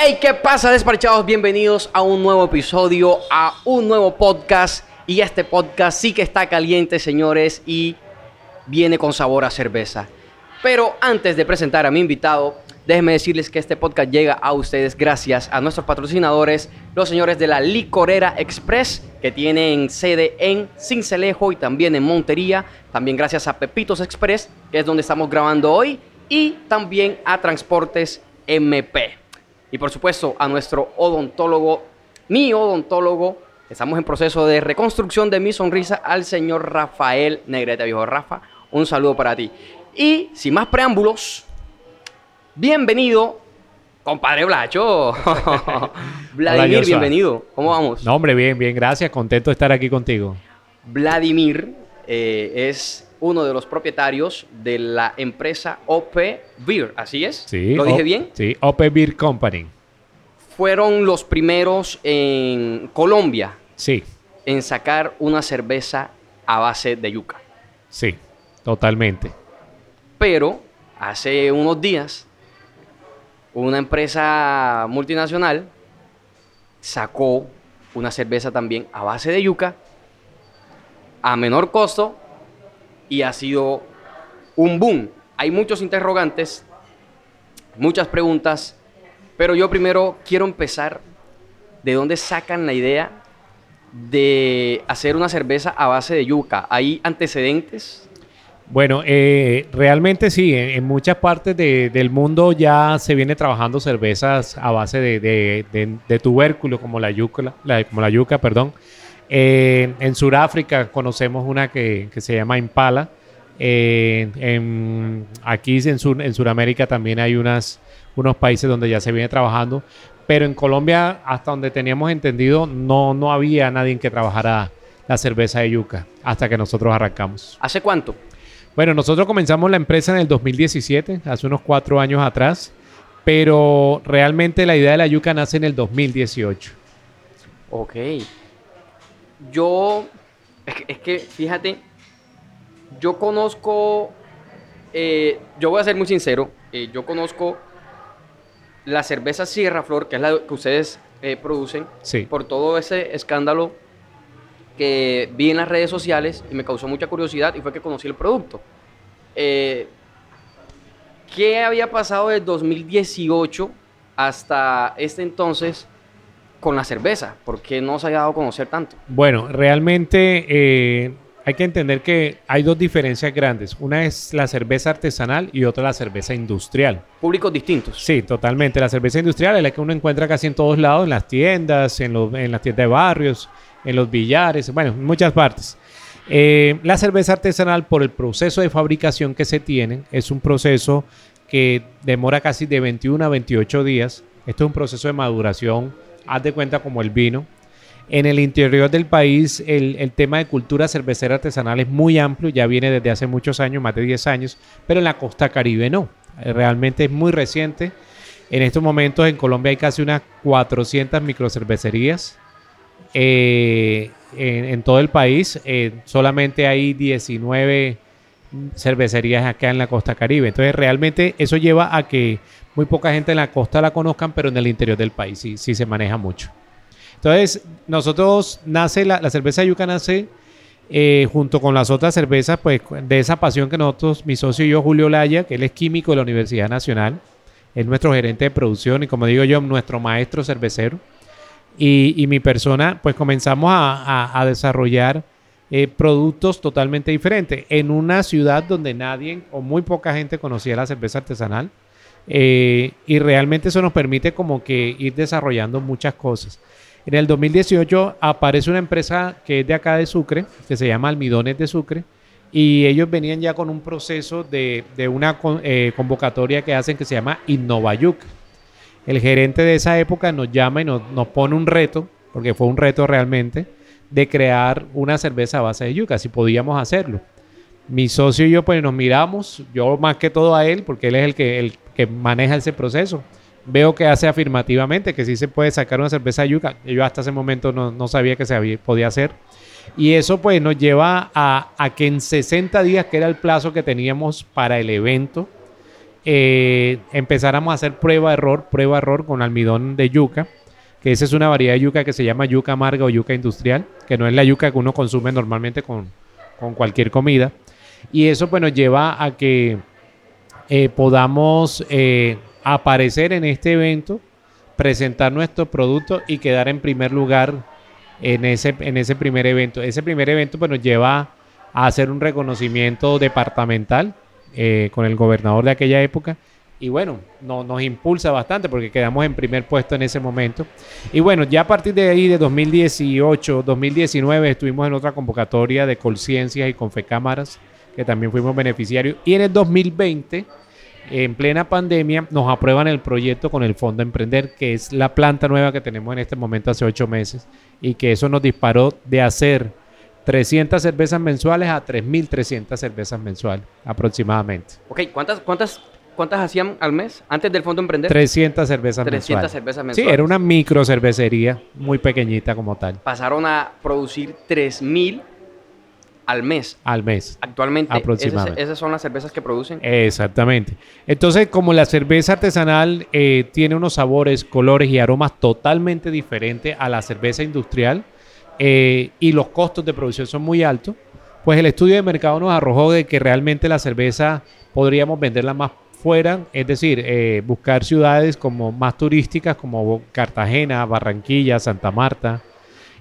Hey, ¿qué pasa, despachados? Bienvenidos a un nuevo episodio, a un nuevo podcast. Y este podcast sí que está caliente, señores, y viene con sabor a cerveza. Pero antes de presentar a mi invitado, déjenme decirles que este podcast llega a ustedes gracias a nuestros patrocinadores, los señores de la Licorera Express, que tienen sede en Cincelejo y también en Montería. También gracias a Pepitos Express, que es donde estamos grabando hoy. Y también a Transportes MP. Y por supuesto a nuestro odontólogo, mi odontólogo. Estamos en proceso de reconstrucción de mi sonrisa al señor Rafael Negrete, viejo Rafa. Un saludo para ti. Y sin más preámbulos, bienvenido, compadre Blacho. Vladimir, bienvenido. ¿Cómo vamos? No, hombre, bien, bien, gracias. Contento de estar aquí contigo. Vladimir eh, es uno de los propietarios de la empresa OP Beer, ¿así es? Sí. ¿Lo dije O- bien? Sí, OP Beer Company. Fueron los primeros en Colombia Sí, en sacar una cerveza a base de yuca. sí, totalmente. Pero hace unos días, una empresa multinacional sacó una cerveza también a base de yuca a menor costo y ha sido un boom. Hay muchos interrogantes, muchas preguntas, pero yo primero quiero empezar de dónde sacan la idea de hacer una cerveza a base de yuca. ¿Hay antecedentes? Bueno, eh, realmente sí, en, en muchas partes de- del mundo ya se viene trabajando cervezas a base de, tubérculo, como la yuca, como la yuca, perdón. Eh, en Sudáfrica conocemos una que, que se llama Impala. Eh, en- aquí en, Sur- en Sudamérica también hay unas, unos países donde ya se viene trabajando, pero en Colombia, hasta donde teníamos entendido, no, no había nadie que trabajara la cerveza de yuca hasta que nosotros arrancamos. ¿Hace cuánto? Bueno, nosotros comenzamos la empresa en el 2017, hace unos cuatro años atrás, pero realmente la idea de la yuca nace en el 2018. Ok. Yo, es que, es que, fíjate, yo conozco, eh, yo voy a ser muy sincero, eh, yo conozco la cerveza Sierra Flor, que es la que ustedes eh, producen, Sí. por todo ese escándalo que vi en las redes sociales y me causó mucha curiosidad y fue que conocí el producto. ¿Qué había pasado desde 2018 hasta este entonces con la cerveza? ¿Por qué no se había dado a conocer tanto? Bueno, realmente eh, hay que entender que hay dos diferencias grandes. Una es la cerveza artesanal y otra la cerveza industrial. Públicos distintos. Sí, totalmente. La cerveza industrial es la que uno encuentra casi en todos lados, en las tiendas, en, los- en las tiendas de barrios, en los billares, bueno, en muchas partes. Eh, la cerveza artesanal, por el proceso de fabricación que se tiene, es un proceso que demora casi de 21 a 28 días. Esto es un proceso de maduración, haz de cuenta como el vino. En el interior del país, el, el tema de cultura cervecera artesanal es muy amplio, ya viene desde hace muchos años, más de 10 años, pero en la costa caribe no. Eh, Realmente es muy reciente. En estos momentos en Colombia hay casi unas 400 microcervecerías eh, en, todo el país. Eh, solamente hay 19 cervecerías acá en la costa caribe. Entonces realmente eso lleva a que muy poca gente en la costa la conozcan, pero en el interior del país sí, sí se maneja mucho. Entonces nosotros nace, la, la cerveza yuca nace eh, junto con las otras cervezas, pues de esa pasión que nosotros, mi socio y yo, Julio Laya, que él es químico de la Universidad Nacional, es nuestro gerente de producción y como digo yo, nuestro maestro cervecero. Y, mi persona, pues comenzamos a desarrollar eh, productos totalmente diferentes en una ciudad donde nadie o muy poca gente conocía la cerveza artesanal. Eh, y realmente eso nos permite como que ir desarrollando muchas cosas. En el 2018 aparece una empresa que es de acá de Sucre, que se llama Almidones de Sucre, y ellos venían ya con un proceso de, de una eh, convocatoria que hacen que se llama Innovayuc. El gerente de esa época nos llama y nos, nos pone un reto, porque fue un reto realmente, de crear una cerveza a base de yuca, si podíamos hacerlo. Mi socio y yo pues nos miramos, yo más que todo a él, porque él es el que, que maneja ese proceso. Veo que hace afirmativamente que sí se puede sacar una cerveza de yuca. Yo hasta ese momento no, no sabía que se había- podía hacer. Y eso pues nos lleva a, a que en 60 días, que era el plazo que teníamos para el evento, eh, empezáramos a hacer prueba-error, prueba-error con almidón de yuca, que esa es una variedad de yuca que se llama yuca amarga o yuca industrial, que no es la yuca que uno consume normalmente con, con cualquier comida. Y eso pues nos lleva a que eh, podamos eh, aparecer en este evento, presentar nuestro producto y quedar en primer lugar en ese, en ese primer evento. Ese primer evento pues, nos lleva a hacer un reconocimiento departamental eh, con el gobernador de aquella época. Y bueno, no, nos impulsa bastante porque quedamos en primer puesto en ese momento. Y bueno, ya a partir de ahí, de 2018, 2019, estuvimos en otra convocatoria de Colciencias y Confecámaras, que también fuimos beneficiarios. Y en el 2020 en plena pandemia nos aprueban el proyecto con el Fondo Emprender, que es la planta nueva que tenemos en este momento hace ocho meses y que eso nos disparó de hacer 300 cervezas mensuales a 3.300 cervezas mensuales aproximadamente. Ok, ¿cuántas, cuántas, cuántas hacían al mes antes del Fondo Emprender? 300 cervezas 300 cervezas mensuales. Sí, era una micro cervecería muy pequeñita como tal. Pasaron a producir 3.000 al mes. Al mes. Actualmente. Aproximadamente. Esas, son las cervezas que producen. Exactamente. Entonces, como la cerveza artesanal eh, tiene unos sabores, colores y aromas totalmente diferentes a la cerveza industrial eh, y los costos de producción son muy altos, pues el estudio de mercado nos arrojó de que realmente la cerveza podríamos venderla más fuera, es decir, eh, buscar ciudades como más turísticas como Cartagena, Barranquilla, Santa Marta,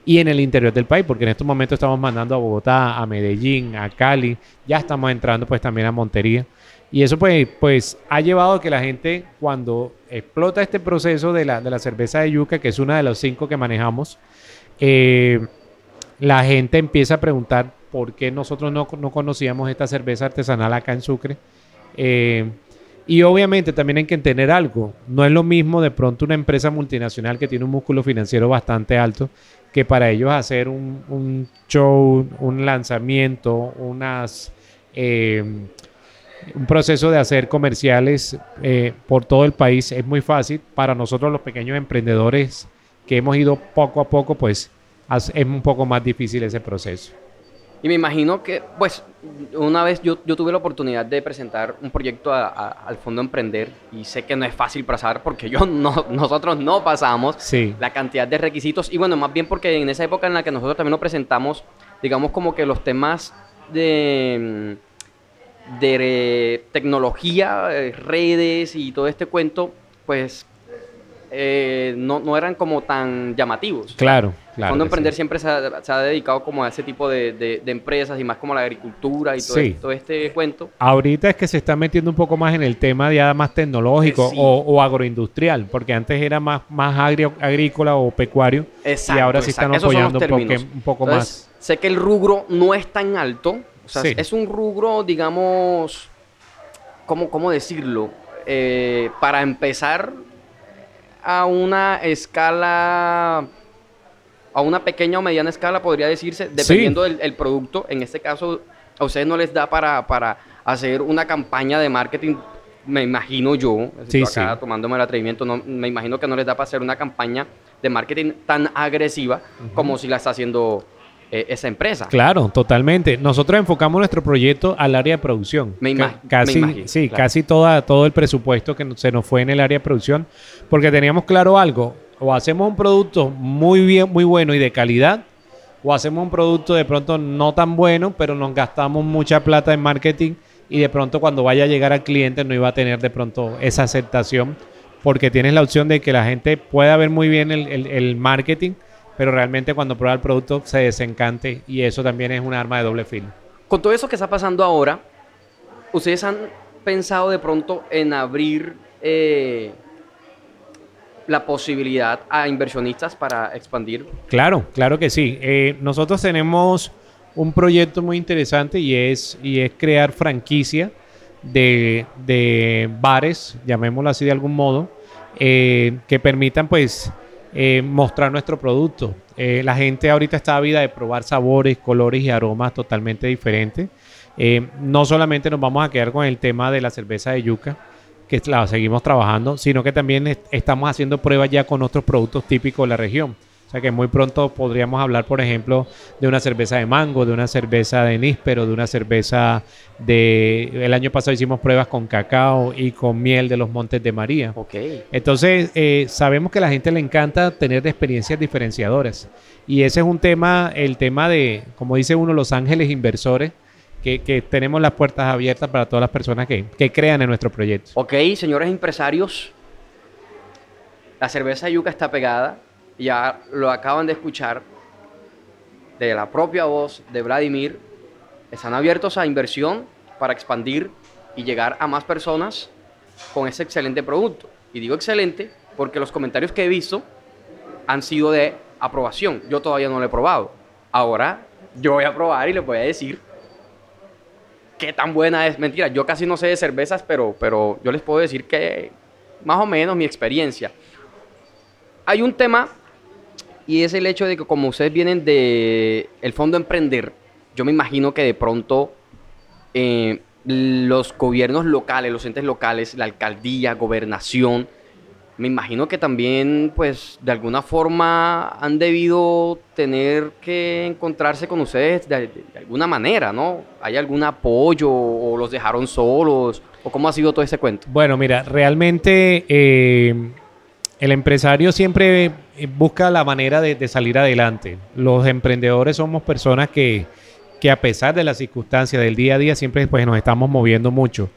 y en el interior del país, porque en estos momentos estamos mandando a Bogotá, a Medellín, a Cali, ya estamos entrando pues también a Montería. Y eso pues, pues ha llevado a que la gente cuando explota este proceso de la, de la cerveza de yuca, que es una de los cinco que manejamos, eh, la gente empieza a preguntar por qué nosotros no, no, conocíamos esta cerveza artesanal acá en Sucre. Eh, y obviamente también hay que entender algo. No es lo mismo de pronto una empresa multinacional que tiene un músculo financiero bastante alto que para ellos hacer un, show, un lanzamiento, unas, eh, un proceso de hacer comerciales eh, por todo el país es muy fácil. Para nosotros los pequeños emprendedores que hemos ido poco a poco, pues es un poco más difícil ese proceso. Y me imagino que, pues, una vez yo, yo tuve la oportunidad de presentar un proyecto al Fondo Emprender y sé que no es fácil pasar porque yo no, nosotros no pasamos la cantidad de requisitos. Y bueno, más bien porque en esa época en la que nosotros también lo presentamos, digamos como que los temas de, de tecnología, eh, redes y todo este cuento, pues eh, no, no, eran como tan llamativos. Claro, claro. Fondo Emprender siempre se ha, dedicado como a ese tipo de, de, empresas y más como a la agricultura y todo, todo, este cuento. Ahorita es que se está metiendo un poco más en el tema ya más tecnológico o, agroindustrial, porque antes era más, más agrícola o pecuario y ahora sí están apoyando un, poco más. Sé que el rubro no es tan alto, o sea, es un rubro, digamos, ¿cómo, cómo decirlo? Eh, para empezar a una escala, a una pequeña o mediana escala, podría decirse, dependiendo del producto. En este caso, a ustedes no les da para, para hacer una campaña de marketing, me imagino yo, sí, acá tomándome el atrevimiento, no, me imagino que no les da para hacer una campaña de marketing tan agresiva como si la está haciendo eh, esa empresa. Claro, totalmente. Nosotros enfocamos nuestro proyecto al área de producción. Me, casi, imagino. Sí, casi toda, todo el presupuesto que se nos fue en el área de producción, porque teníamos claro algo, o hacemos un producto muy bien, muy bueno y de calidad, o hacemos un producto de pronto no tan bueno, pero nos gastamos mucha plata en marketing y de pronto cuando vaya a llegar al cliente no iba a tener de pronto esa aceptación, porque tienes la opción de que la gente pueda ver muy bien el, el marketing, pero realmente cuando prueba el producto se desencante y eso también es un arma de doble filo. Con todo eso que está pasando ahora, ¿ustedes han pensado de pronto en abrir eh, la posibilidad a inversionistas para expandir? Claro, claro que sí. Eh, nosotros tenemos un proyecto muy interesante y es, y es crear franquicia de, de bares, llamémoslo así de algún modo, eh, que permitan pues eh, mostrar nuestro producto. La gente ahorita está ávida de probar sabores, colores y aromas totalmente diferentes. No solamente nos vamos a quedar con el tema de la cerveza de yuca, que la seguimos trabajando, sino que también estamos haciendo pruebas ya con otros productos típicos de la región. O sea que muy pronto podríamos hablar, por ejemplo, de una cerveza de mango, de una cerveza de níspero, de una cerveza de... El año pasado hicimos pruebas con cacao y con miel de los Montes de María. Ok. Entonces, eh, sabemos que a la gente le encanta tener experiencias diferenciadoras. Y ese es un tema, el tema de, como dice uno, los ángeles inversores, que, que tenemos las puertas abiertas para todas las personas que, que crean en nuestro proyecto. Ok, señores empresarios, la cerveza yuca está pegada, ya lo acaban de escuchar de la propia voz de Vladimir. Están abiertos a inversión para expandir y llegar a más personas con ese excelente producto. Y digo excelente porque los comentarios que he visto han sido de aprobación. Yo todavía no lo he probado. Ahora yo voy a probar y les voy a decir qué tan buena es. Mentira, yo casi no sé de cervezas, pero, pero yo les puedo decir que más o menos mi experiencia. Hay un tema y es el hecho de que como ustedes vienen de el fondo emprender, yo me imagino que de pronto eh, los gobiernos locales, los entes locales, la alcaldía, gobernación, me imagino que también, pues, de alguna forma han debido tener que encontrarse con ustedes de, alguna manera, ¿no? ¿Hay algún apoyo o los dejaron solos? ¿O cómo ha sido todo ese cuento? Bueno, mira, realmente eh, el empresario siempre eh, busca la manera de, de salir adelante. Los emprendedores somos personas que, que a pesar de las circunstancias del día a día siempre pues, nos estamos moviendo mucho.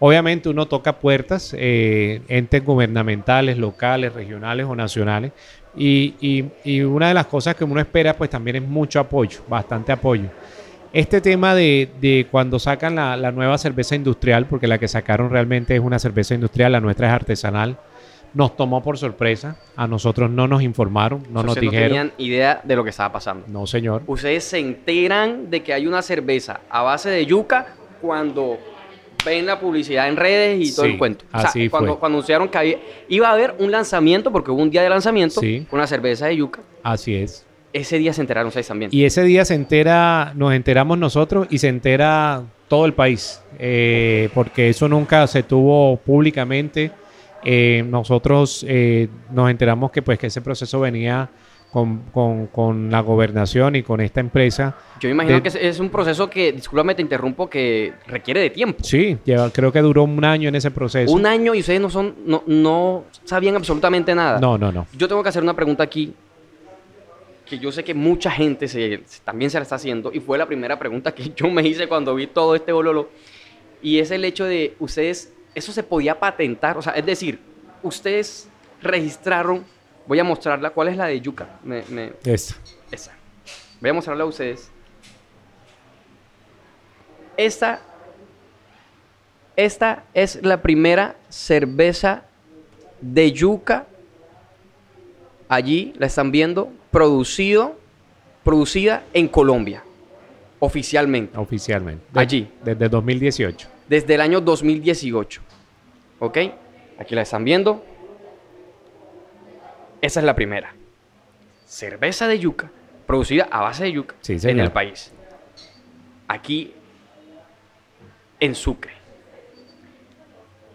Obviamente uno toca puertas, eh, entes gubernamentales, locales, regionales o nacionales. Y, y- y una de las cosas que uno espera pues también es mucho apoyo, bastante apoyo. Este tema de, de cuando sacan la, la nueva cerveza industrial, porque la que sacaron realmente es una cerveza industrial, la nuestra es artesanal, nos tomó por sorpresa. A nosotros no nos informaron, no nos dijeron. no tenían idea de lo que estaba pasando. No, señor. Ustedes se enteran de que hay una cerveza a base de yuca cuando ven la publicidad en redes y todo Sí, el cuento. O sea, así cuando, fue. cuando anunciaron que había- iba a haber un lanzamiento, porque hubo un día de lanzamiento Sí. con una cerveza de yuca, Así es. ese día se enteraron ustedes también. Y ese día se entera, nos enteramos nosotros y se entera todo el país, eh, porque eso nunca se tuvo públicamente. Eh, nosotros eh, nos enteramos que pues que ese proceso venía con, con- con la gobernación y con esta empresa. Yo me imagino de- que es, es un proceso que, discúlpame, te interrumpo, que requiere de tiempo. Sí, lleva, creo que duró un año en ese proceso. Un año y ustedes no son, no, no sabían absolutamente nada. No, no, no. Yo tengo que hacer una pregunta aquí que yo sé que mucha gente se- también se la está haciendo y fue la primera pregunta que yo me hice cuando vi todo este bololo y es el hecho de ustedes, eso se podía patentar, o sea, es decir, ustedes registraron, voy a mostrarla, ¿cuál es la de yuca? Me- me- Esta. esa. Voy a mostrarla a ustedes. Esta, esta es la primera cerveza de yuca. Allí la están viendo, producido, producida en Colombia, oficialmente, Oficialmente. Allí. Desde 2018. desde el año 2018. ¿Ok? Aquí la están viendo. Esa es la primera. Cerveza de yuca, producida a base de yuca Sí, en el país. Aquí, en Sucre.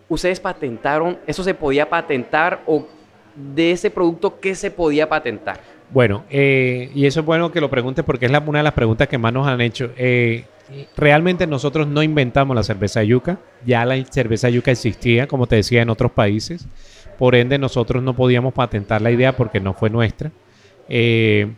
¿Ustedes patentaron, eso se podía patentar o de ese producto qué se podía patentar? Bueno, eh, y eso es bueno que lo preguntes porque es la- una de las preguntas que más nos han hecho. Eh, realmente nosotros no inventamos la cerveza de yuca, ya la cerveza de yuca existía, como te decía, en otros países. Por ende, nosotros no podíamos patentar la idea porque no fue nuestra. Eh,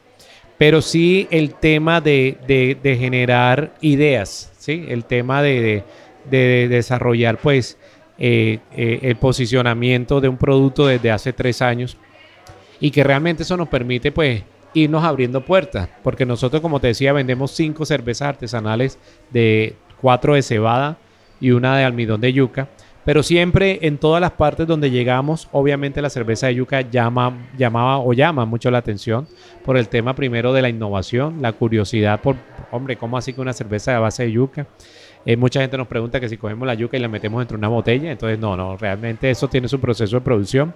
pero sí el tema de, de- generar ideas, ¿sí? El tema de, de- de desarrollar, pues, eh, eh, el posicionamiento de un producto desde hace tres años y que realmente eso nos permite pues irnos abriendo puertas, porque nosotros como te decía vendemos cinco cervezas artesanales de cuatro de cebada y una de almidón de yuca, pero siempre en todas las partes donde llegamos, obviamente la cerveza de yuca llama, llamaba o llama mucho la atención por el tema primero de la innovación, la curiosidad por, hombre, ¿cómo así que una cerveza de base de yuca? Eh, mucha gente nos pregunta que si cogemos la yuca y la metemos dentro de una botella, entonces no, no, realmente eso tiene su proceso de producción.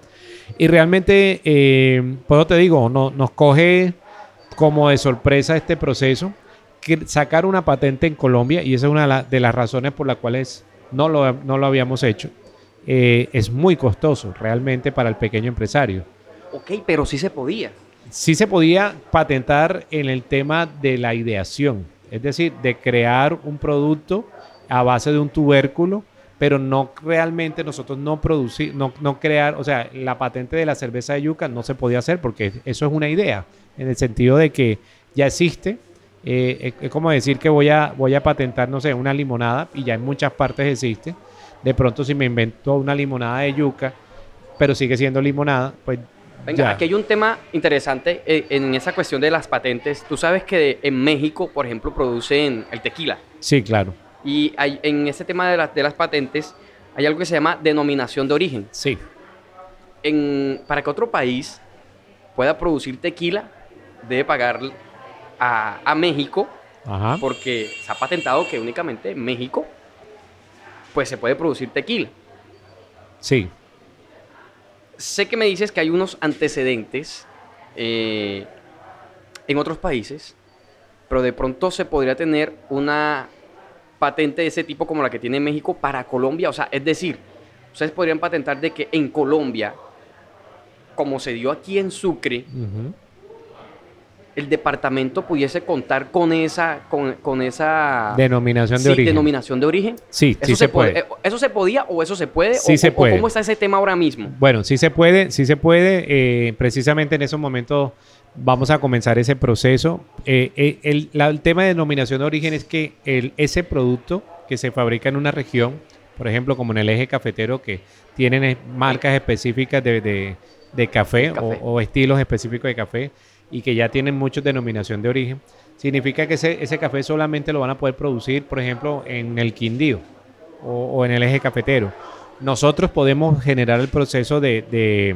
Y realmente, eh, pues te digo, no, nos coge como de sorpresa este proceso, que sacar una patente en Colombia, y esa es una de, la- de las razones por las cuales no lo, no lo habíamos hecho, eh, es muy costoso realmente para el pequeño empresario. Ok, pero sí se podía. sí se podía patentar en el tema de la ideación, es decir, de crear un producto a base de un tubérculo, pero no realmente nosotros no producir, no, no crear, o sea, la patente de la cerveza de yuca no se podía hacer porque eso es una idea, en el sentido de que ya existe. Eh, es, como decir que voy a, voy a patentar, no sé, una limonada y ya en muchas partes existe. De pronto si me invento una limonada de yuca, pero sigue siendo limonada, pues Venga, ya. aquí hay un tema interesante eh, en esa cuestión de las patentes. Tú sabes que en México, por ejemplo, producen el tequila. Sí, claro. Y hay, en ese tema de, las de las patentes hay algo que se llama denominación de origen. Sí. En, para que otro país pueda producir tequila, debe pagar a, a México Ajá. porque se ha patentado que únicamente en México pues se puede producir tequila. Sí. Sé que me dices que hay unos antecedentes eh, en otros países, pero de pronto se podría tener una patente de ese tipo como la que tiene México para Colombia. O sea, es decir, ustedes podrían patentar de que en Colombia, como se dio aquí en Sucre. El departamento pudiese contar con esa, con, con esa Denominación de sí, origen. denominación de origen. Sí, ¿Eso sí se puede. eh, ¿Eso se podía o eso se puede? Sí o, se o puede. ¿Cómo está ese tema ahora mismo? Bueno, sí se puede, sí se puede. eh, precisamente en esos momentos vamos a comenzar ese proceso. Eh, eh, el, la- el tema de denominación de origen es que el, ese producto que se fabrica en una región, por ejemplo, como en el eje cafetero, que tienen marcas específicas de, de- de café, Café. O, o estilos específicos de café y que ya tienen muchos denominación de origen, significa que ese, ese café solamente lo van a poder producir, por ejemplo, en el Quindío o, en el eje cafetero. Nosotros podemos generar el proceso de, de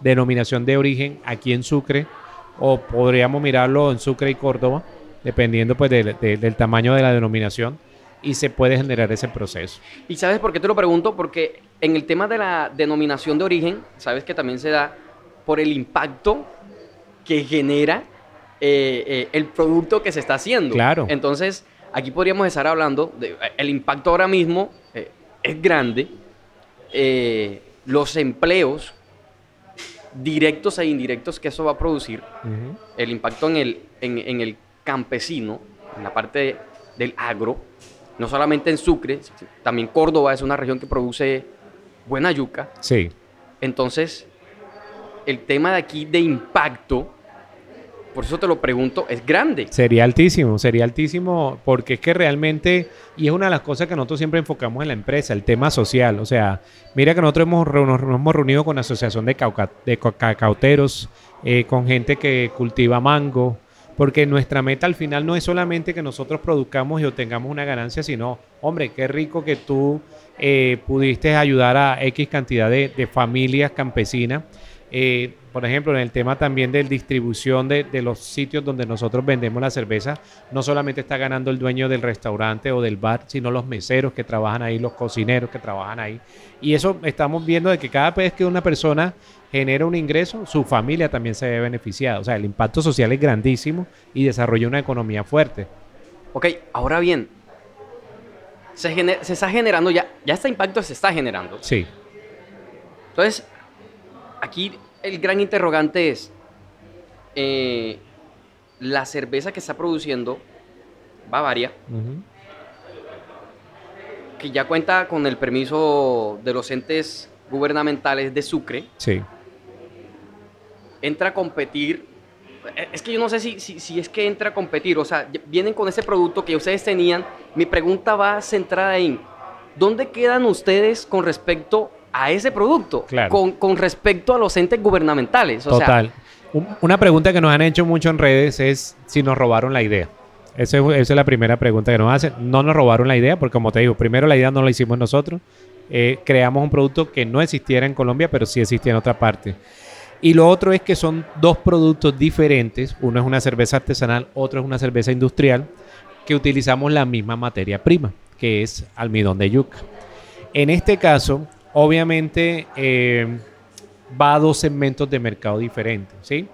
denominación de origen aquí en Sucre o podríamos mirarlo en Sucre y Córdoba, dependiendo pues del- de- del tamaño de la denominación y se puede generar ese proceso. ¿Y sabes por qué te lo pregunto? Porque en el tema de la denominación de origen, sabes que también se da por el impacto que genera eh, eh, el producto que se está haciendo. Claro. Entonces, aquí podríamos estar hablando de eh, el impacto ahora mismo eh, es grande. los empleos directos e indirectos que eso va a producir, el impacto en el, en, en el campesino, en la parte del agro, no solamente en Sucre, también Córdoba es una región que produce buena yuca. Sí, Entonces, el tema de aquí de impacto, por eso te lo pregunto, es grande. sería altísimo, sería altísimo porque es que realmente, y es una de las cosas que nosotros siempre enfocamos en la empresa, el tema social. O sea, mira que nosotros hemos, nos hemos reunido con la Asociación de, cauca- de cacauteros, eh, con gente que cultiva mango, porque nuestra meta al final no es solamente que nosotros produzcamos y obtengamos una ganancia, sino, hombre, qué rico que tú eh, pudiste ayudar a X cantidad de, de familias campesinas. Eh, por ejemplo, en el tema también de distribución de, de los sitios donde nosotros vendemos la cerveza, no solamente está ganando el dueño del restaurante o del bar, sino los meseros que trabajan ahí, los cocineros que trabajan ahí. Y eso estamos viendo de que cada vez que una persona genera un ingreso, su familia también se ve beneficiada. O sea, el impacto social es grandísimo y desarrolla una economía fuerte. Ok, ahora bien, se, gener- se está generando ya, ya este impacto se está generando. Sí, Entonces, aquí el gran interrogante es, eh, la cerveza que está produciendo Bavaria, que ya cuenta con el permiso de los entes gubernamentales de Sucre, sí. entra a competir. eh, Es que yo no sé si, si, si es que entra a competir, o sea, vienen con ese producto que ustedes tenían. Mi pregunta va centrada en, ¿dónde quedan ustedes con respecto a ese producto? Claro. Con, con respecto a los entes gubernamentales. O sea, Total. Un- una pregunta que nos han hecho mucho en redes es si nos robaron la idea. Esa es, esa es la primera pregunta que nos hacen. No nos robaron la idea, porque como te digo, primero la idea no la hicimos nosotros. Eh, creamos un producto que no existiera en Colombia, pero sí existía en otra parte. Y lo otro es que son dos productos diferentes. Uno es una cerveza artesanal, otro es una cerveza industrial, que utilizamos la misma materia prima, que es almidón de yuca. En este caso, obviamente, eh, va a dos segmentos de mercado diferentes, ¿sí?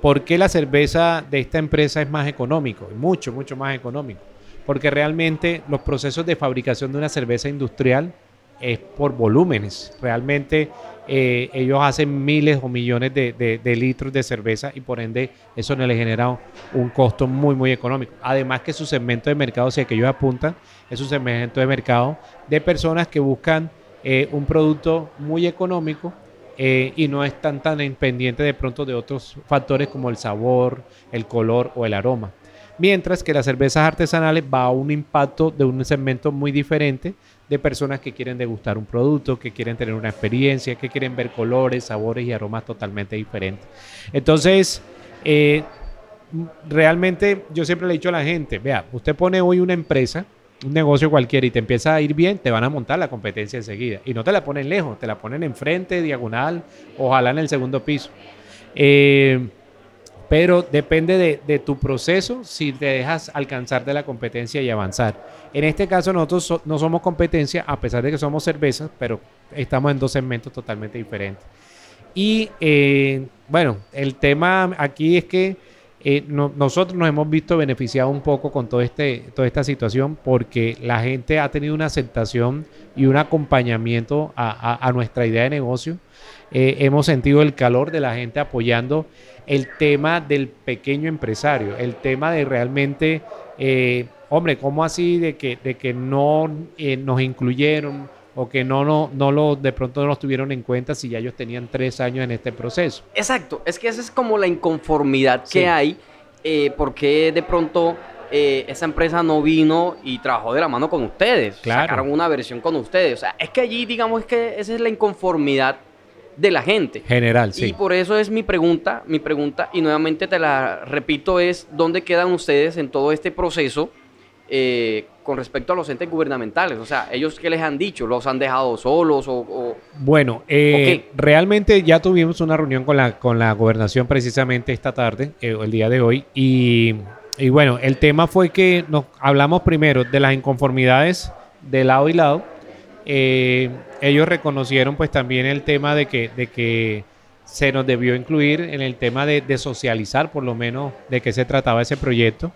¿Por qué la cerveza de esta empresa es más económico? Mucho, mucho más económico. Porque realmente los procesos de fabricación de una cerveza industrial es por volúmenes. Realmente eh, ellos hacen miles o millones de, de, litros de cerveza y por ende eso no les genera un costo muy, muy económico. Además que su segmento de mercado, si que ellos apuntan, es un segmento de mercado de personas que buscan eh, un producto muy económico eh, y no están tan pendientes de pronto de otros factores como el sabor, el color o el aroma. Mientras que las cervezas artesanales va a un impacto de un segmento muy diferente de personas que quieren degustar un producto, que quieren tener una experiencia, que quieren ver colores, sabores y aromas totalmente diferentes. Entonces, eh, realmente yo siempre le he dicho a la gente, vea, usted pone hoy una empresa, un negocio cualquiera y te empieza a ir bien, te van a montar la competencia enseguida. Y no te la ponen lejos, te la ponen enfrente, diagonal, ojalá en el segundo piso. Eh, pero depende de, tu proceso si te dejas alcanzar de la competencia y avanzar. En este caso nosotros no somos competencia, a pesar de que somos cervezas, pero estamos en dos segmentos totalmente diferentes. Y eh, bueno, el tema aquí es que eh, nosotros nos hemos visto beneficiados un poco con todo este, toda esta situación porque la gente ha tenido una aceptación y un acompañamiento a, nuestra idea de negocio. Eh, hemos sentido el calor de la gente apoyando el tema del pequeño empresario, el tema de realmente, eh, hombre, ¿cómo así de que, de que no nos incluyeron? O que no, no, no lo, de pronto no los tuvieron en cuenta si ya ellos tenían tres años en este proceso. Exacto, es que esa es como la inconformidad que hay, eh, porque de pronto eh, esa empresa no vino y trabajó de la mano con ustedes, claro. sacaron una versión con ustedes, o sea, es que allí digamos que esa es la inconformidad de la gente. General, sí. Y por eso es mi pregunta, mi pregunta, y nuevamente te la repito, es ¿dónde quedan ustedes en todo este proceso? Eh, con respecto a los entes gubernamentales? O sea, ¿ellos qué les han dicho? ¿Los han dejado solos o...? bueno, eh, realmente ya tuvimos una reunión con la, con la gobernación precisamente esta tarde, eh, el día de hoy, y, y, bueno, el tema fue que nos hablamos primero de las inconformidades de lado y lado. Eh, ellos reconocieron pues también el tema de que, de que se nos debió incluir en el tema de, de socializar por lo menos de qué se trataba ese proyecto.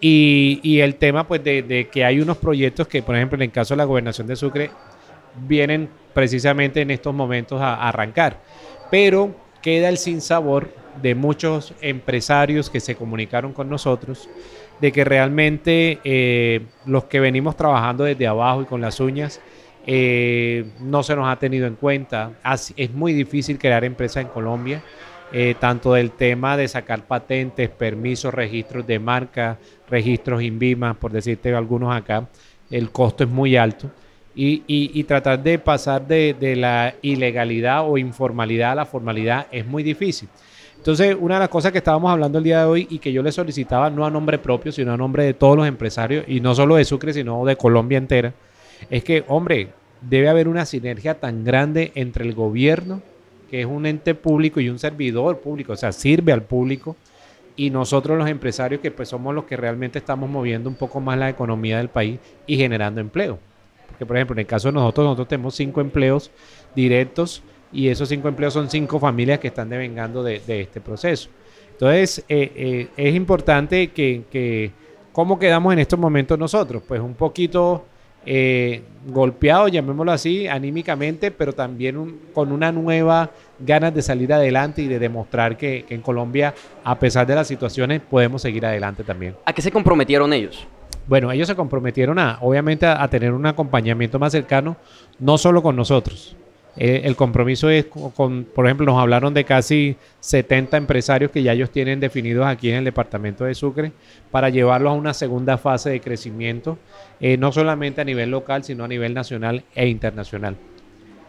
Y, el tema pues de, que hay unos proyectos que, por ejemplo, en el caso de la gobernación de Sucre, vienen precisamente en estos momentos a, arrancar. Pero queda el sinsabor de muchos empresarios que se comunicaron con nosotros, de que realmente eh, los que venimos trabajando desde abajo y con las uñas, eh, no se nos ha tenido en cuenta. es muy difícil crear empresas en Colombia. Eh, tanto del tema de sacar patentes, permisos, registros de marca, registros INVIMA, por decirte algunos acá, el costo es muy alto. Y, tratar de pasar de, la ilegalidad o informalidad a la formalidad es muy difícil. Entonces, una de las cosas que estábamos hablando el día de hoy y que yo le solicitaba no a nombre propio, sino a nombre de todos los empresarios, y no solo de Sucre, sino de Colombia entera, es que, hombre, debe haber una sinergia tan grande entre el gobierno, que es un ente público y un servidor público, o sea, sirve al público, y nosotros los empresarios que pues somos los que realmente estamos moviendo un poco más la economía del país y generando empleo. Porque por ejemplo, en el caso de nosotros, nosotros tenemos cinco empleos directos y esos cinco empleos son cinco familias que están devengando de, este proceso. Entonces, eh, eh, es importante que, que, ¿cómo quedamos en estos momentos nosotros? Pues un poquito eh, golpeado, llamémoslo así, anímicamente, pero también con una nueva ganas de salir adelante y de demostrar que, en Colombia, a pesar de las situaciones, podemos seguir adelante también. ¿A qué se comprometieron ellos? Bueno, ellos se comprometieron a, obviamente, a tener un acompañamiento más cercano, no solo con nosotros, eh, el compromiso es con, por ejemplo, nos hablaron de casi 70 empresarios que ya ellos tienen definidos aquí en el departamento de Sucre para llevarlos a una segunda fase de crecimiento, eh, no solamente a nivel local, sino a nivel nacional e internacional.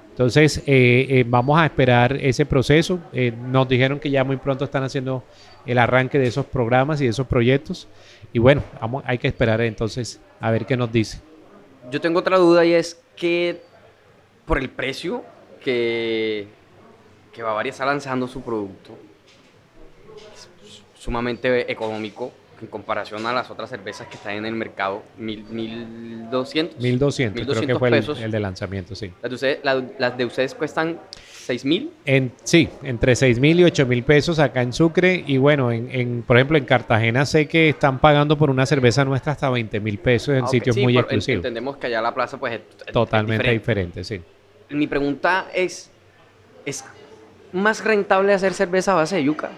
Entonces, eh, vamos a esperar ese proceso. nos dijeron que ya muy pronto están haciendo el arranque de esos programas y de esos proyectos. Y bueno, hay que esperar entonces a ver qué nos dice. Yo tengo otra duda y es que por el precio que, que Bavaria está lanzando su producto sumamente económico en comparación a las otras cervezas que están en el mercado, mil, 1200. 1200, creo que fue el, de lanzamiento, sí. Las de ustedes, las de ustedes cuestan 6000? En, sí, entre 6000 y 8000 pesos acá en Sucre. Y bueno, en, por ejemplo, en Cartagena sé que están pagando por una cerveza nuestra hasta 20 mil pesos en ah, sitios muy exclusivos. Entendemos que allá la plaza pues es totalmente diferente sí mi pregunta es, es más rentable hacer cerveza a base de yuca.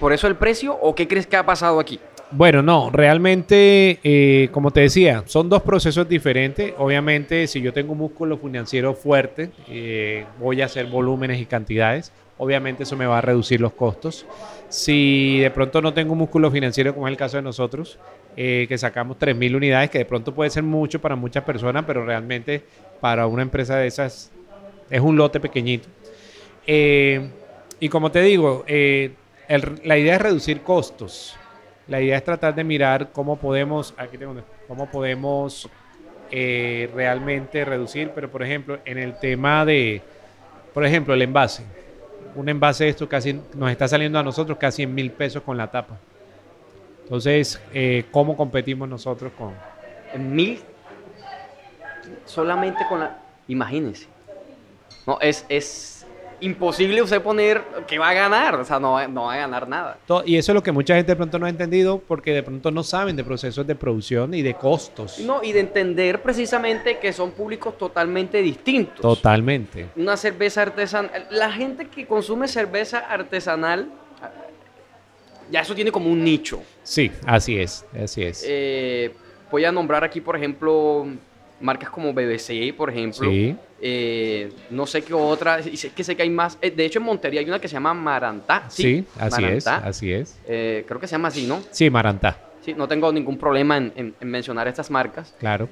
¿Por eso el precio o qué crees que ha pasado aquí? Bueno, no, realmente, eh, como te decía, son dos procesos diferentes. Obviamente, si yo tengo un músculo financiero fuerte, eh, voy a hacer volúmenes y cantidades. Obviamente eso me va a reducir los costos. Si de pronto no tengo un músculo financiero, como es el caso de nosotros, eh, que sacamos 3.000 unidades, que de pronto puede ser mucho para muchas personas, pero realmente para una empresa de esas es un lote pequeñito. y como te digo, la idea es reducir costos. La idea es tratar de mirar cómo podemos, aquí tengo, cómo podemos eh, realmente reducir, pero por ejemplo, en el tema de, por ejemplo, el envase. Un envase de esto casi nos está saliendo a nosotros casi en mil pesos con la tapa. Entonces, eh, ¿cómo competimos nosotros con? En mil solamente con la. Imagínense. No, es, es imposible usted poner que va a ganar, o sea, no, no va a ganar nada. Y eso es lo que mucha gente de pronto no ha entendido porque de pronto no saben de procesos de producción y de costos. No, y de entender precisamente que son públicos totalmente distintos. Totalmente. Una cerveza artesanal, la gente que consume cerveza artesanal, ya eso tiene como un nicho. Sí, así es, así es. Eh, voy a nombrar aquí, por ejemplo, marcas como BBC, por ejemplo. Sí. Eh, no sé qué otra, y sé que sé que hay más. Eh, de hecho, en Montería hay una que se llama Marantá. Sí, así es, así es. Eh, creo que se llama así, ¿no? Sí, Marantá. Sí, no tengo ningún problema en, mencionar estas marcas. Claro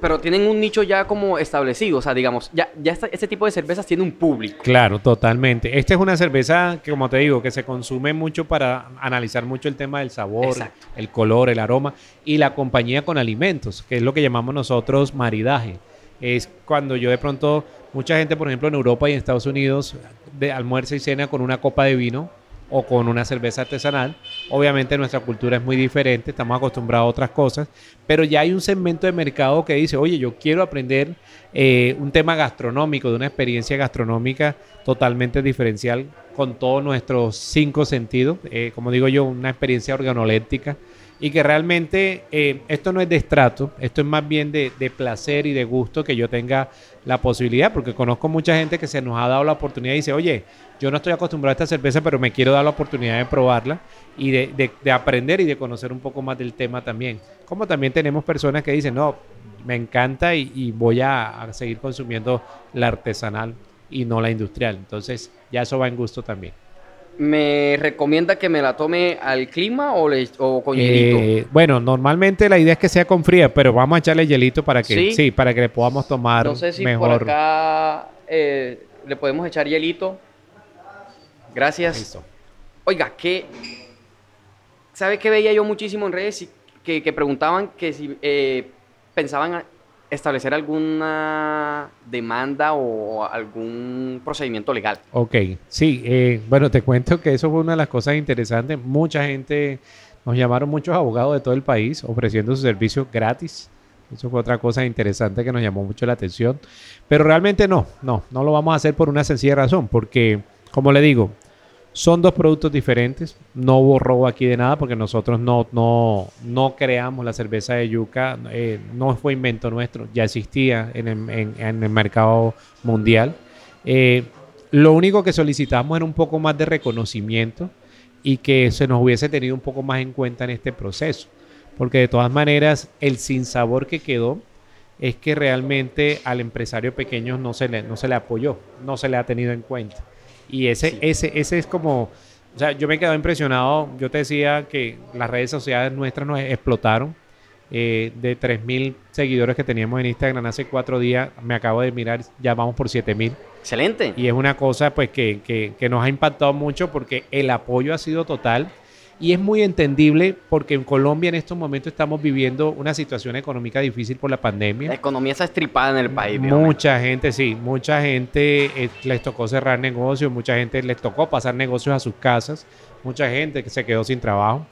pero tienen un nicho ya como establecido, o sea, digamos, ya, ya este tipo de cervezas tiene un público. Claro, totalmente. Esta es una cerveza que, como te digo, que se consume mucho para analizar mucho el tema del sabor, el color, el aroma y la compañía con alimentos, que es lo que llamamos nosotros maridaje. Es cuando yo de pronto, mucha gente, por ejemplo, en Europa y en Estados Unidos, de almuerza y cena con una copa de vino o con una cerveza artesanal. Obviamente nuestra cultura es muy diferente, estamos acostumbrados a otras cosas, pero ya hay un segmento de mercado que dice, oye, yo quiero aprender eh, un tema gastronómico, de una experiencia gastronómica totalmente diferencial con todos nuestros cinco sentidos, eh, como digo yo, una experiencia organoléptica y que realmente eh, esto no es de estrato, esto es más bien de, de, placer y de gusto que yo tenga la posibilidad, porque conozco mucha gente que se nos ha dado la oportunidad y dice, oye, yo no estoy acostumbrado a esta cerveza, pero me quiero dar la oportunidad de probarla y de, de, aprender y de conocer un poco más del tema también. Como también tenemos personas que dicen, no, me encanta y, voy a, a seguir consumiendo la artesanal y no la industrial. Entonces, ya eso va en gusto también. ¿Me recomienda que me la tome al clima o, le, o con hielito? Eh, bueno, normalmente la idea es que sea con fría, pero vamos a echarle hielito para que ¿Sí? para que le podamos tomar no sé si por acá eh, le podemos echar hielito. Gracias. Oiga, ¿qué? ¿Sabe qué veía yo muchísimo en redes? Que, que preguntaban que si eh, pensaban establecer alguna demanda o algún procedimiento legal. Ok, sí, eh, bueno, te cuento que eso fue una de las cosas interesantes. Mucha gente, nos llamaron muchos abogados de todo el país ofreciendo su servicio gratis. Eso fue otra cosa interesante que nos llamó mucho la atención. Pero realmente no, no, no lo vamos a hacer por una sencilla razón, porque, como le digo, son dos productos diferentes. No hubo robo aquí de nada porque nosotros no, no, no creamos la cerveza de yuca. Eh, no fue invento nuestro. Ya existía en el, mercado mundial. Eh, lo único que solicitamos era un poco más de reconocimiento y que se nos hubiese tenido un poco más en cuenta en este proceso. Porque de todas maneras el sinsabor que quedó es que realmente al empresario pequeño no se le, no se le apoyó, no se le ha tenido en cuenta. Y ese, ese, ese es como, o sea, yo me he quedado impresionado. Yo te decía que las redes sociales nuestras nos explotaron. Eh, de 3.000 seguidores que teníamos en Instagram hace cuatro días, me acabo de mirar, ya vamos por 7.000. Excelente. Y es una cosa pues que, que, que nos ha impactado mucho porque el apoyo ha sido total y es muy entendible porque en Colombia en estos momentos estamos viviendo una situación económica difícil por la pandemia. La economía está estripada en el país. Mucha gente, sí, mucha gente eh, les tocó cerrar negocios, mucha gente les tocó pasar negocios a sus casas, mucha gente que se quedó sin trabajo.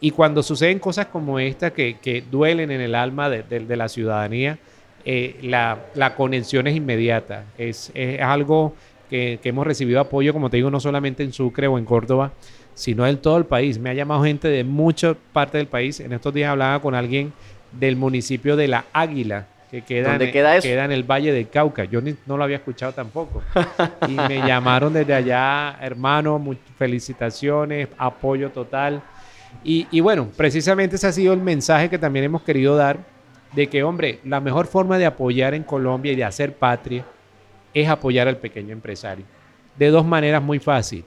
Y cuando suceden cosas como esta que, que duelen en el alma de, de, la ciudadanía, eh, la, la, conexión es inmediata. Es, es algo que, que hemos recibido apoyo, como te digo, no solamente en Sucre o en Córdoba, sino en todo el país. Me ha llamado gente de muchas partes del país. En estos días hablaba con alguien del municipio de La Águila, que queda, ¿Dónde en, queda eso? queda en el Valle del Cauca. Yo ni- no lo había escuchado tampoco. Y me llamaron desde allá, hermano, felicitaciones, apoyo total. Y, y bueno, precisamente ese ha sido el mensaje que también hemos querido dar, de que, hombre, la mejor forma de apoyar en Colombia y de hacer patria es apoyar al pequeño empresario. De dos maneras muy fáciles.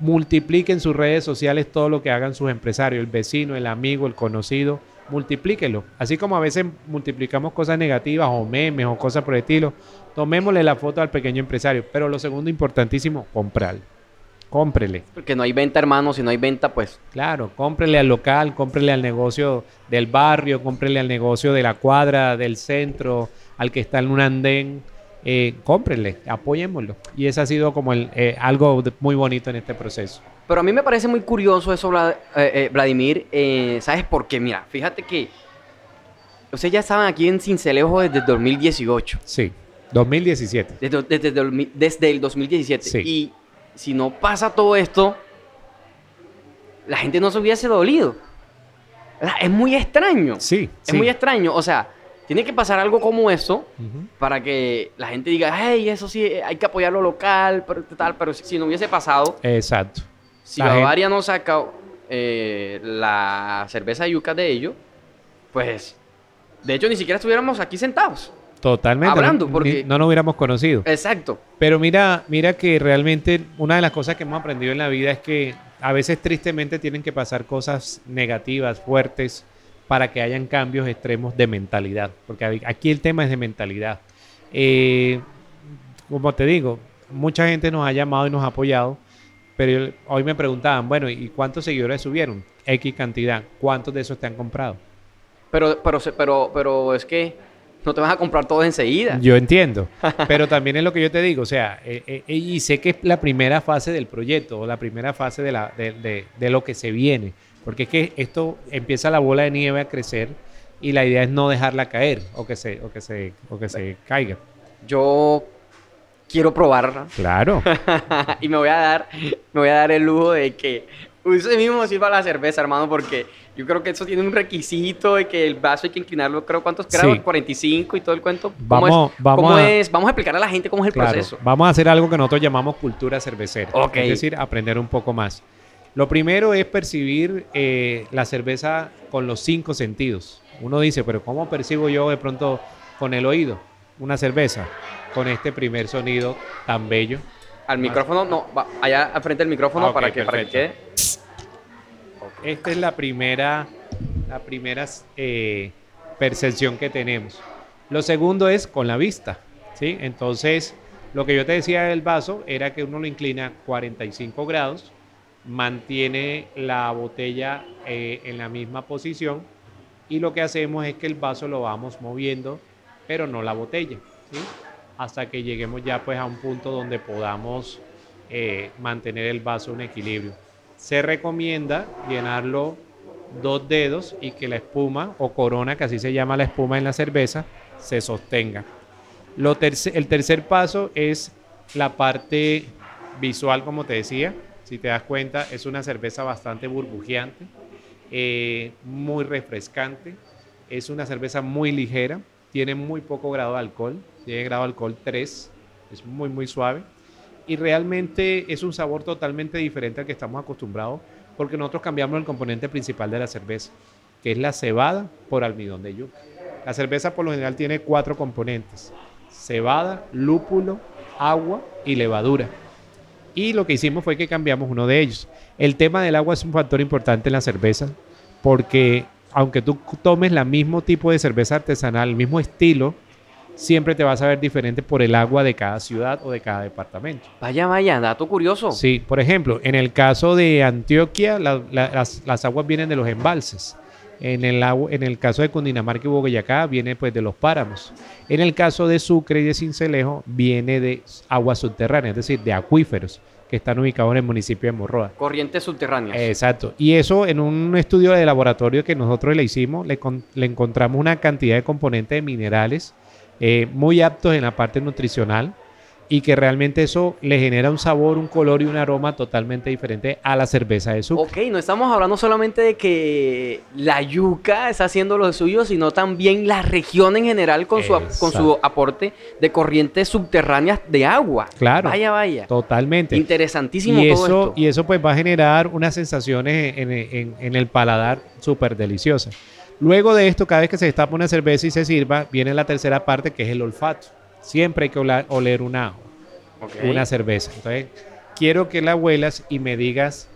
Multipliquen sus redes sociales todo lo que hagan sus empresarios, el vecino, el amigo, el conocido, multiplíquenlo. Así como a veces multiplicamos cosas negativas o memes o cosas por el estilo, tomémosle la foto al pequeño empresario. Pero lo segundo importantísimo, comprarle. Cómprele. Porque no hay venta, hermano. Si no hay venta, pues Claro, cómprele al local, cómprele al negocio del barrio, cómprele al negocio de la cuadra, del centro, al que está en un andén. Eh, cómprele, apoyémoslo. Y eso ha sido como el, eh, algo de- muy bonito en este proceso. Pero a mí me parece muy curioso eso, Vlad- eh, eh, Vladimir. ¿Sabes por qué? Mira, fíjate que ustedes ya estaban aquí en Cincelejo desde el 2018. Sí, 2017. Desde, desde, el- desde el 2017. Sí. Y si no pasa todo esto, la gente no se hubiese dolido. Es muy extraño. Sí, Es sí. muy extraño. O sea, tiene que pasar algo como eso para que la gente diga, hey, eso sí, hay que apoyar lo local, pero tal. Pero si, si no hubiese pasado, Exacto. si La gente- Bavaria no saca eh, la cerveza yuca de ellos, pues, de hecho, ni siquiera estuviéramos aquí sentados. Totalmente. Hablando, porque- no nos hubiéramos conocido. Exacto. Pero mira, mira que realmente una de las cosas que hemos aprendido en la vida es que a veces tristemente tienen que pasar cosas negativas, fuertes, para que hayan cambios extremos de mentalidad. Porque aquí el tema es de mentalidad. Eh, como te digo, mucha gente nos ha llamado y nos ha apoyado, pero hoy me preguntaban, bueno, ¿y cuántos seguidores subieron? X cantidad. ¿Cuántos de esos te han comprado? Pero, pero, pero, pero es que no te vas a comprar todo enseguida. Yo entiendo, pero también es lo que yo te digo, o sea, eh, eh, eh, y sé que es la primera fase del proyecto, o la primera fase de, la, de, de- de lo que se viene, porque es que esto empieza la bola de nieve a crecer y la idea es no dejarla caer o que se, o que se, o que se caiga. Yo quiero probarla Claro, y me voy a dar, me voy a dar el lujo de que usted mismo sirva la cerveza, hermano, porque yo creo que eso tiene un requisito de que el vaso hay que inclinarlo, creo, ¿cuántos grados? Sí. 45 y todo el cuento. ¿Cómo Vamos- es? vamos ¿Cómo a- es? Vamos a explicarle a la gente cómo es el claro. proceso. Vamos a hacer algo que nosotros llamamos cultura cervecera, Ok. es decir, aprender un poco más. Lo primero es percibir eh, la cerveza con los cinco sentidos. Uno dice, pero ¿cómo percibo yo de pronto con el oído una cerveza? Con este primer sonido tan bello. Al micrófono, no, va, allá al frente del micrófono Ah, para, que, para que quede. Esta es la primera, la primera eh, percepción que tenemos. Lo segundo es con la vista, ¿sí? Entonces, lo que yo te decía del vaso era que uno lo inclina a 45 grados, mantiene la botella eh, en la misma posición y lo que hacemos es que el vaso lo vamos moviendo, pero no la botella. Hasta que lleguemos ya pues a un punto donde podamos eh, mantener el vaso en equilibrio. Se recomienda llenarlo dos dedos y que la espuma o corona, que así se llama la espuma en la cerveza, se sostenga. Lo el tercer paso es la parte visual, como te decía. Si te das cuenta, es una cerveza bastante burbujeante, eh, muy refrescante. Es una cerveza muy ligera, tiene muy poco grado de alcohol, tiene grado de alcohol 3, es muy, muy suave. Y realmente es un sabor totalmente diferente al que estamos acostumbrados, porque nosotros cambiamos el componente principal de la cerveza, que es la cebada por almidón de yuca. La cerveza por lo general tiene cuatro componentes: cebada, lúpulo, agua y levadura. Y lo que hicimos fue que cambiamos uno de ellos. El tema del agua es un factor importante en la cerveza, porque aunque tú tomes el mismo tipo de cerveza artesanal, el mismo estilo, siempre te vas a ver diferente por el agua de cada ciudad o de cada departamento. Vaya, vaya, dato curioso. Sí, por ejemplo, en el caso de Antioquia, la- la- las, las aguas vienen de los embalses. En el, en el caso de Cundinamarca y Boyacá, viene pues de los páramos. En el caso de Sucre y de Cincelejo, viene de aguas subterráneas, es decir, de acuíferos que están ubicados en el municipio de Morroa. Corrientes subterráneas. Exacto. Y eso en un estudio de laboratorio que nosotros le hicimos, le, con- le encontramos una cantidad de componentes de minerales eh, muy aptos en la parte nutricional y que realmente eso le genera un sabor, un color y un aroma totalmente diferente a la cerveza de Sucre. Ok, no estamos hablando solamente de que la yuca está haciendo lo suyo, sino también la región en general con su, con su aporte de corrientes subterráneas de agua. Claro. Vaya, vaya. Totalmente. Interesantísimo y todo eso, esto. y eso pues va a generar unas sensaciones en, en- en el paladar súper deliciosas. Luego de esto, cada vez que se destapa una cerveza y se sirva, viene la tercera parte que es el olfato. Siempre hay que oler una, Ok. una cerveza. Entonces, quiero que la huelas y me digas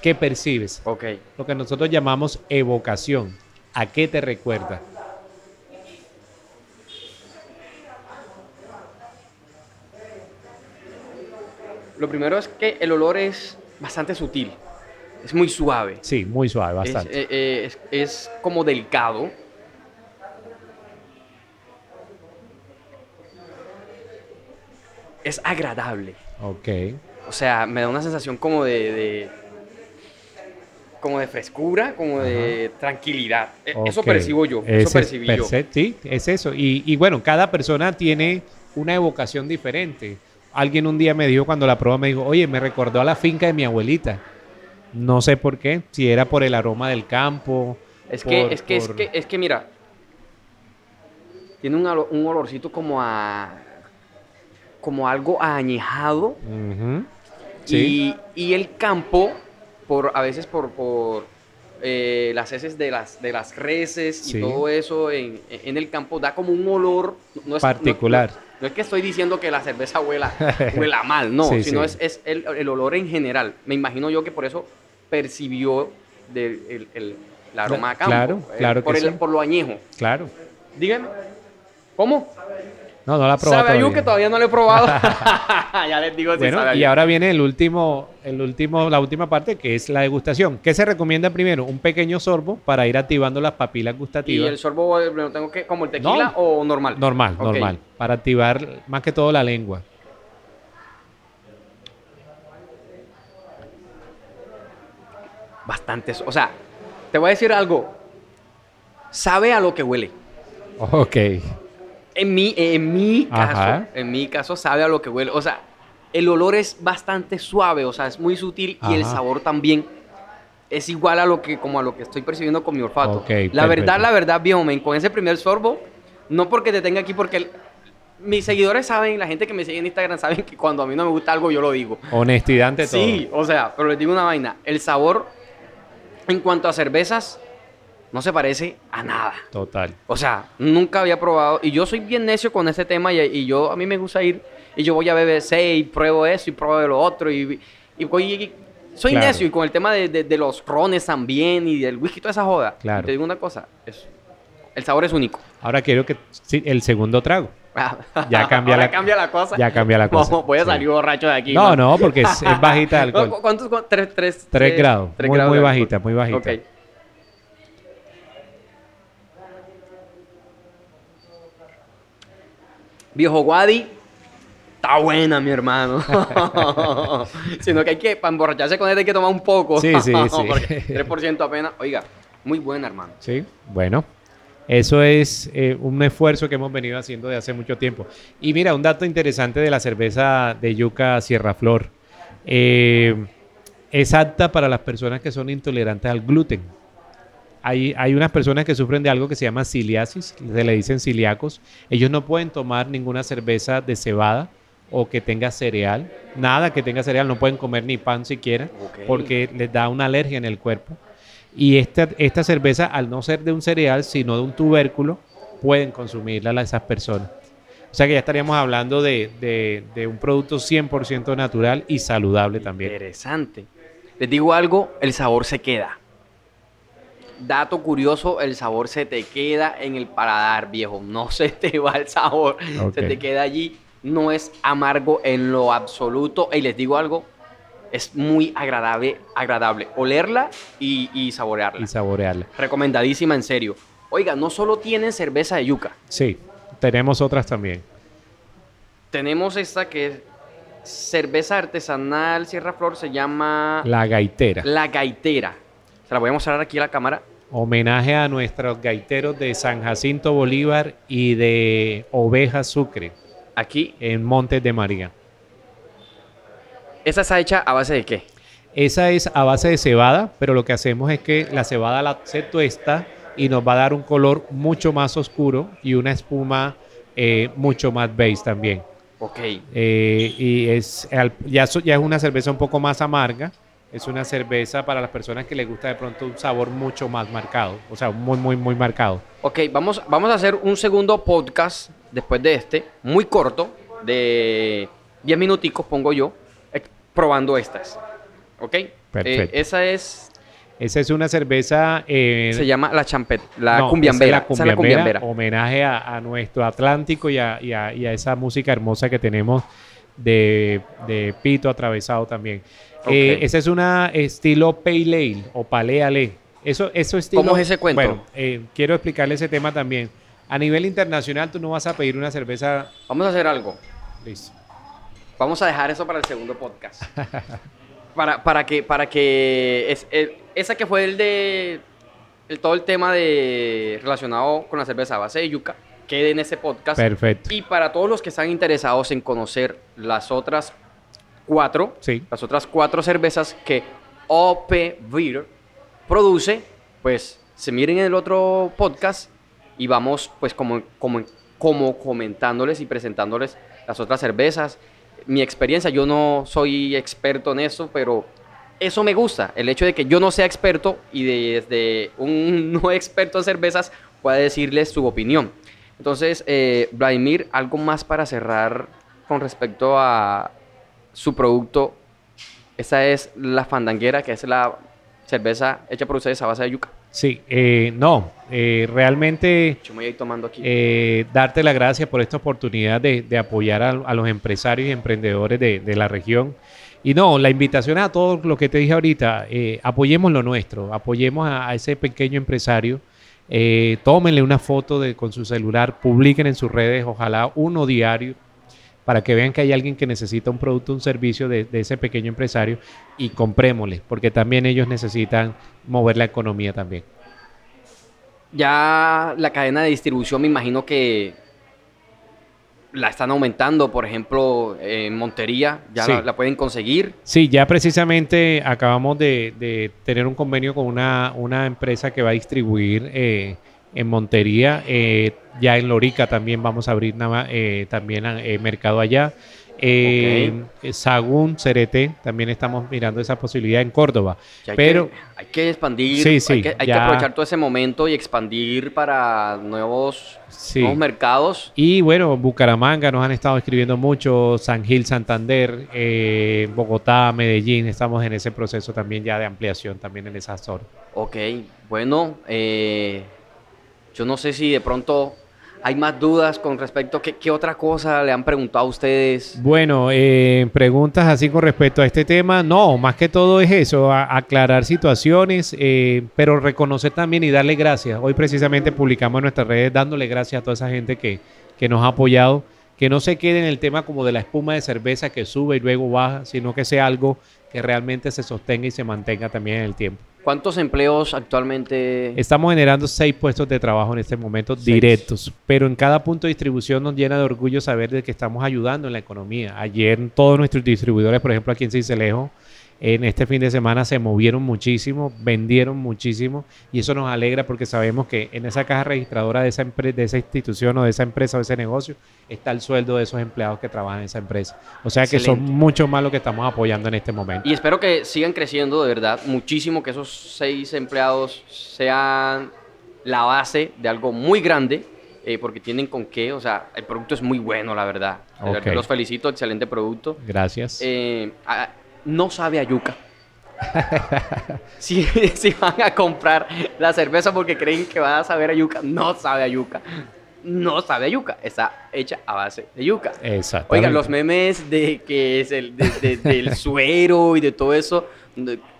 qué percibes. Ok. Lo que nosotros llamamos evocación. ¿A qué te recuerda? Lo primero es que el olor es bastante sutil. Es muy suave. Sí, muy suave, bastante. eh, eh, es- es como delicado. Es agradable. ok. O sea, me da una sensación como de, de- como de frescura, como de tranquilidad. E- Eso percibo yo. Ese eso percibí yo. Sí, es eso. Y, y bueno, cada persona tiene una evocación diferente. Alguien un día me dijo cuando la prueba me dijo, oye, me recordó a la finca de mi abuelita. No sé por qué, si era por el aroma del campo. Es que, es que, es que, es que mira, tiene un olorcito como a, como algo añejado. Sí, y, y el campo, por a veces por, por eh, las heces de las, de las reses y Sí. todo eso en, en el campo da como un olor no es- Particular. No, no es que estoy diciendo que la cerveza huela, huela mal, no, Sí, sino es, es el, el olor en general. Me imagino yo que por eso percibió del, el, el- el aroma a campo. Claro, eh, claro por, que por lo añejo. claro. Dígame. ¿Cómo? No, no la he probado Sabe a todavía. que todavía no lo he probado. ya les digo si Bueno, sabe y ahora viene el último, el último, la última parte que es la degustación. ¿Qué se recomienda primero? Un pequeño sorbo para ir activando las papilas ¿Y gustativas. el sorbo eh, lo tengo que como el tequila o normal? Normal, normal. Para activar más que todo la lengua. Bastantes. O sea, te voy a decir algo. Sabe a lo que huele. Ok. En mi, en mi caso, Ajá. en mi caso sabe a lo que huele. O sea, el olor es bastante suave, o sea, es muy sutil y el Ajá. sabor también es igual a lo que como a lo que estoy percibiendo con mi olfato. Ok, la perfecto. verdad, la verdad, viejo men, con ese primer sorbo, no porque te tenga aquí, porque el- mis seguidores saben, la gente que me sigue en Instagram saben que cuando a mí no me gusta algo yo lo digo. Honestidad ante todo. Sí, o sea, pero les digo una vaina, el sabor en cuanto a cervezas no se parece a nada. Total. O sea, nunca había probado. Y yo soy bien necio con este tema y, y yo, a mí me gusta ir y yo voy a BBC y pruebo eso y pruebo lo otro y, y voy- y- soy Claro. necio y con el tema de, de- de los rones también y del whisky, toda esa joda. Claro. Te digo una cosa, es- el sabor es único. Ahora quiero que sí, el segundo trago. Ya cambia Ahora la- cambia la cosa. ya cambia la cosa, voy a sí. salir borracho de aquí. No, no, porque es, es bajita de ¿Cu- alcohol. ¿Cuántos? cu- Tres, tres, Tres grados. tres Muy- grados muy bajita, muy bajita. Ok. Viejo Wadi, está buena, mi hermano. Sino que hay que, para emborracharse con él hay que tomar un poco. Sí, sí, sí. Porque 3% apenas. Oiga, muy buena, hermano. Sí, bueno. Eso es eh, un esfuerzo que hemos venido haciendo de hace mucho tiempo. Y mira, un dato interesante de la cerveza de yuca Sierra Flor. Eh, es apta para las personas que son intolerantes al gluten. Hay, hay unas personas que sufren de algo que se llama ciliasis, se le dicen celíacos. Ellos no pueden tomar ninguna cerveza de cebada o que tenga cereal. Nada que tenga cereal, no pueden comer ni pan siquiera porque les da una alergia en el cuerpo. Y esta, esta cerveza, al no ser de un cereal, sino de un tubérculo, pueden consumirla la- esas personas. O sea que ya estaríamos hablando de, de- de un producto 100% natural y saludable también. Interesante. Les digo algo, el sabor se queda. Dato curioso, el sabor se te queda en el paladar, viejo. No se te va el sabor, se te queda allí. No es amargo en lo absoluto. Y les digo algo, es muy agradable, agradable olerla y, y saborearla. Y saborearla. Recomendadísima, en serio. Oiga, no solo tienen cerveza de yuca, Sí, tenemos otras también. tenemos esta que es cerveza artesanal Sierra Flor, se llama La gaitera. La Gaitera. Se la voy a mostrar aquí a la cámara. Homenaje a nuestros gaiteros de San Jacinto Bolívar y de Oveja Sucre. Aquí, en Montes de María. ¿esa está hecha a base de qué? Esa es a base de cebada, pero lo que hacemos es que la cebada la, se tuesta y nos va a dar un color mucho más oscuro y una espuma eh, mucho más beige también. Ok. Eh, y es al- ya, ya es una cerveza un poco más amarga. Es una cerveza para las personas que les gusta de pronto un sabor mucho más marcado. O sea, muy, muy, muy marcado. Ok, vamos, vamos a hacer un segundo podcast después de este, muy corto, de 10 minuticos, pongo yo, eh, probando estas. ¿Ok? Eh, Perfecto. esa es, Esa es una cerveza... eh, se llama la champet, la no, cumbiambera. la es la cumbiambera, cumbiambera. Homenaje a, a nuestro Atlántico y a, y a- y a esa música hermosa que tenemos de, de pito atravesado también. Eh, Ok. esa es una estilo Pale Ale o Pale Ale. Eso, eso estilo, ¿Cómo es ese cuento? Bueno, eh, quiero explicarle ese tema también. A nivel internacional, tú no vas a pedir una cerveza. Vamos a hacer algo. Listo. Vamos a dejar eso para el segundo podcast. para, para que, para que es, el- esa que fue el de el- todo el tema de relacionado con la cerveza a base de yuca quede en ese podcast. Perfecto. Y para todos los que están interesados en conocer las otras cuatro, Sí. las otras cuatro cervezas que OP Beer produce, pues se miren en el otro podcast y vamos pues como, como, como comentándoles y presentándoles las otras cervezas. Mi experiencia, yo no soy experto en eso, pero eso me gusta, el hecho de que yo no sea experto y desde un no experto en cervezas pueda decirles su opinión. Entonces, eh, Vladimir, algo más para cerrar con respecto a su producto. Esa es la fandanguera, que es la cerveza hecha por ustedes a base de yuca. Sí, eh, no, eh, realmente Yo me voy a ir tomando aquí. eh, darte las gracias por esta oportunidad de, de apoyar a, a los empresarios y emprendedores de, de la región. Y no, la invitación a todo lo que te dije ahorita, apoyemos lo nuestro, apoyemos a, a ese pequeño empresario, tómenle una foto de, con su celular, publiquen en sus redes, ojalá uno diario, para que vean que hay alguien que necesita un producto, un servicio de, de ese pequeño empresario y comprémosle, porque también ellos necesitan mover la economía también. Ya la cadena de distribución me imagino que la están aumentando. Por ejemplo, en Montería ya Sí. la, la pueden conseguir. Sí, ya precisamente acabamos de, de tener un convenio con una, una empresa que va a distribuir eh, en Montería. eh, ya en Lorica también vamos a abrir nada- eh, también eh, mercado allá. Eh, Sagún, Cerete, también estamos mirando esa posibilidad en Córdoba. Hay Pero que, hay que expandir, Sí, sí, hay, que, hay que ya. aprovechar todo ese momento y expandir para nuevos, sí. nuevos mercados. Y bueno, Bucaramanga nos han estado escribiendo mucho, San Gil, Santander, eh, Bogotá, Medellín, estamos en ese proceso también ya de ampliación también en esa zona. Ok, bueno, eh, yo no sé si de pronto hay más dudas con respecto a qué, otra cosa le han preguntado a ustedes. Bueno, eh, preguntas así con respecto a este tema. No, más que todo es eso, aclarar situaciones, eh, pero reconocer también y darle gracias. Hoy precisamente publicamos en nuestras redes dándole gracias a toda esa gente que, que nos ha apoyado, que no se quede en el tema como de la espuma de cerveza que sube y luego baja, sino que sea algo que realmente se sostenga y se mantenga también en el tiempo. ¿Cuántos empleos actualmente? Estamos generando seis puestos de trabajo en este momento Seis. directos, pero en cada punto de distribución nos llena de orgullo saber de que estamos ayudando en la economía. Ayer todos nuestros distribuidores, por ejemplo aquí en Cincelejo, en este fin de semana se movieron muchísimo, vendieron muchísimo y eso nos alegra porque sabemos que en esa caja registradora de esa, de esa institución o de esa empresa o de ese negocio está el sueldo de esos empleados que trabajan en esa empresa. O sea que son mucho más lo que estamos apoyando en este momento. Y espero que sigan creciendo de verdad muchísimo, que esos seis empleados sean la base de algo muy grande, eh, porque tienen con qué, o sea, el producto es muy bueno, la verdad. Los felicito, excelente producto. Gracias. Eh, a- no sabe a yuca. si, si van a comprar la cerveza porque creen que va a saber a yuca, no sabe a yuca. No sabe a yuca, está hecha a base de yuca. Exacto. Oigan, los memes de que es el de- de- del suero y de todo eso,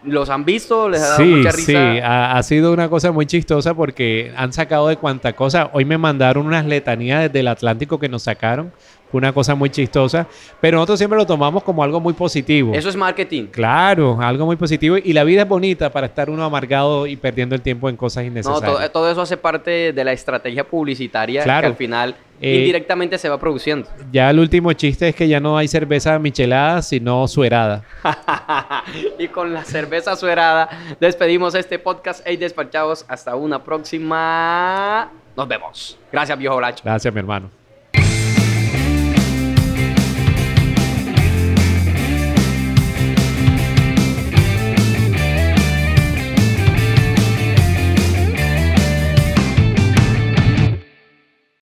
¿los han visto? ¿Les ha dado Sí, mucha sí, risa? ha, ha sido una cosa muy chistosa porque han sacado de cuanta cosa. Hoy me mandaron unas letanías desde el Atlántico que nos sacaron una cosa muy chistosa, pero nosotros siempre lo tomamos como algo muy positivo. Eso es marketing. Claro, algo muy positivo y la vida es bonita para estar uno amargado y perdiendo el tiempo en cosas No, innecesarias. todo, todo eso hace parte de la estrategia publicitaria Claro. que al final Eh, indirectamente se va produciendo. Ya el último chiste es que ya no hay cerveza michelada, sino suerada. y con la cerveza suerada despedimos este podcast. Hey, despachados. Hasta una próxima. Nos vemos. Gracias, viejo Bracho. Gracias, mi hermano.